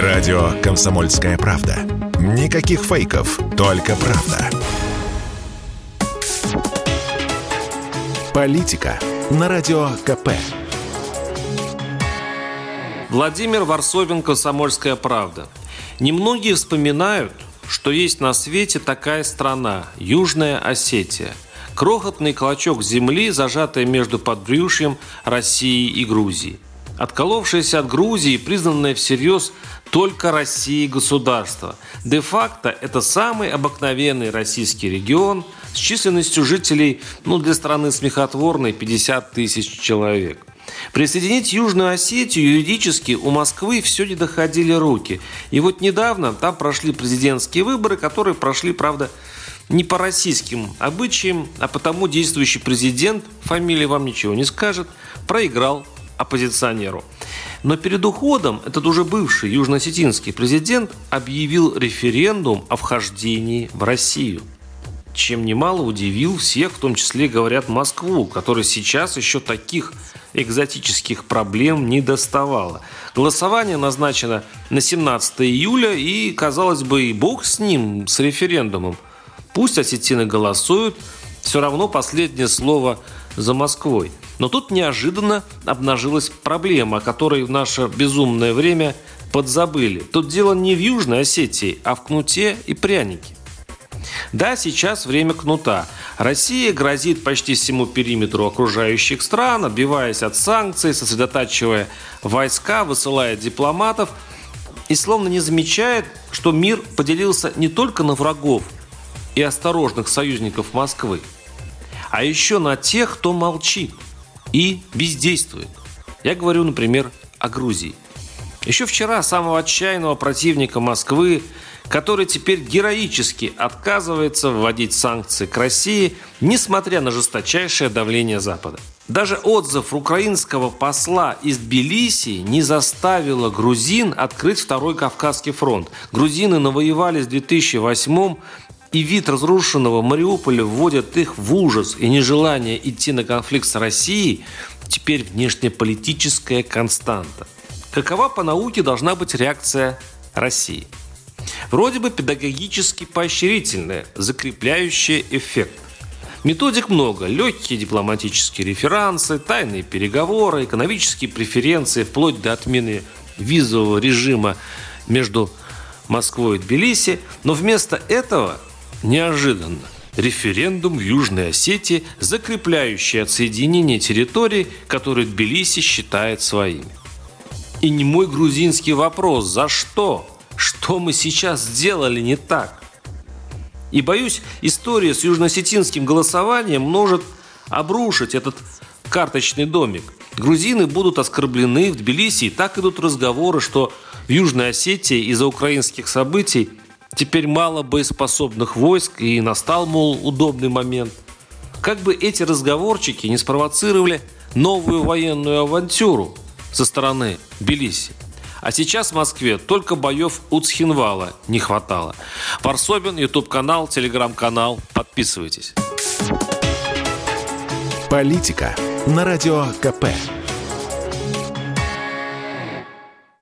Радио «Комсомольская правда». Никаких фейков, только правда. Политика на Радио КП. Владимир Варсобин, «Комсомольская правда». Немногие вспоминают, что есть на свете такая страна – Южная Осетия. Крохотный клочок земли, зажатый между подбрюшьем России и Грузии. Отколовшаяся от Грузии, признанная всерьез только Россией государство. Де-факто это самый обыкновенный российский регион с численностью жителей, ну, для страны смехотворной, 50 тысяч человек. Присоединить Южную Осетию юридически у Москвы все не доходили руки. И вот недавно там прошли президентские выборы, которые прошли, правда, не по российским обычаям, а потому действующий президент, фамилия вам ничего не скажет, проиграл оппозиционеру. Но перед уходом этот уже бывший южно-осетинский президент объявил референдум о вхождении в Россию чем немало удивил всех, в том числе, говорят, Москву, которая сейчас еще таких экзотических проблем не доставала. Голосование назначено на 17 июля, и, казалось бы, и бог с ним, с референдумом. Пусть осетины голосуют, все равно последнее слово за Москвой. Но тут неожиданно обнажилась проблема, о которой в наше безумное время подзабыли. Тут дело не в Южной Осетии, а в кнуте и прянике. Да, сейчас время кнута. Россия грозит почти всему периметру окружающих стран, отбиваясь от санкций, сосредотачивая войска, высылая дипломатов и словно не замечает, что мир поделился не только на врагов и осторожных союзников Москвы, а еще на тех, кто молчит и бездействует. Я говорю, например, о Грузии. Еще вчера самого отчаянного противника Москвы который теперь героически отказывается вводить санкции к России, несмотря на жесточайшее давление Запада. Даже отзыв украинского посла из Тбилиси не заставило грузин открыть второй Кавказский фронт. Грузины навоевали с 2008 и вид разрушенного Мариуполя вводит их в ужас и нежелание идти на конфликт с Россией теперь внешнеполитическая константа. Какова по науке должна быть реакция России? Вроде бы педагогически поощрительная, закрепляющая эффект. Методик много. Легкие дипломатические реферансы, тайные переговоры, экономические преференции, вплоть до отмены визового режима между Москвой и Тбилиси. Но вместо этого неожиданно референдум в Южной Осетии, закрепляющий отсоединение территорий, которые Тбилиси считает своими. И не мой грузинский вопрос «За что?» что мы сейчас сделали не так. И боюсь, история с южно-осетинским голосованием может обрушить этот карточный домик. Грузины будут оскорблены в Тбилиси, и так идут разговоры, что в Южной Осетии из-за украинских событий теперь мало боеспособных войск, и настал, мол, удобный момент. Как бы эти разговорчики не спровоцировали новую военную авантюру со стороны Тбилиси. А сейчас в Москве только боев у Цхинвала не хватало. Варсобин, YouTube-канал, телеграм-канал. Подписывайтесь. Политика на Радио КП.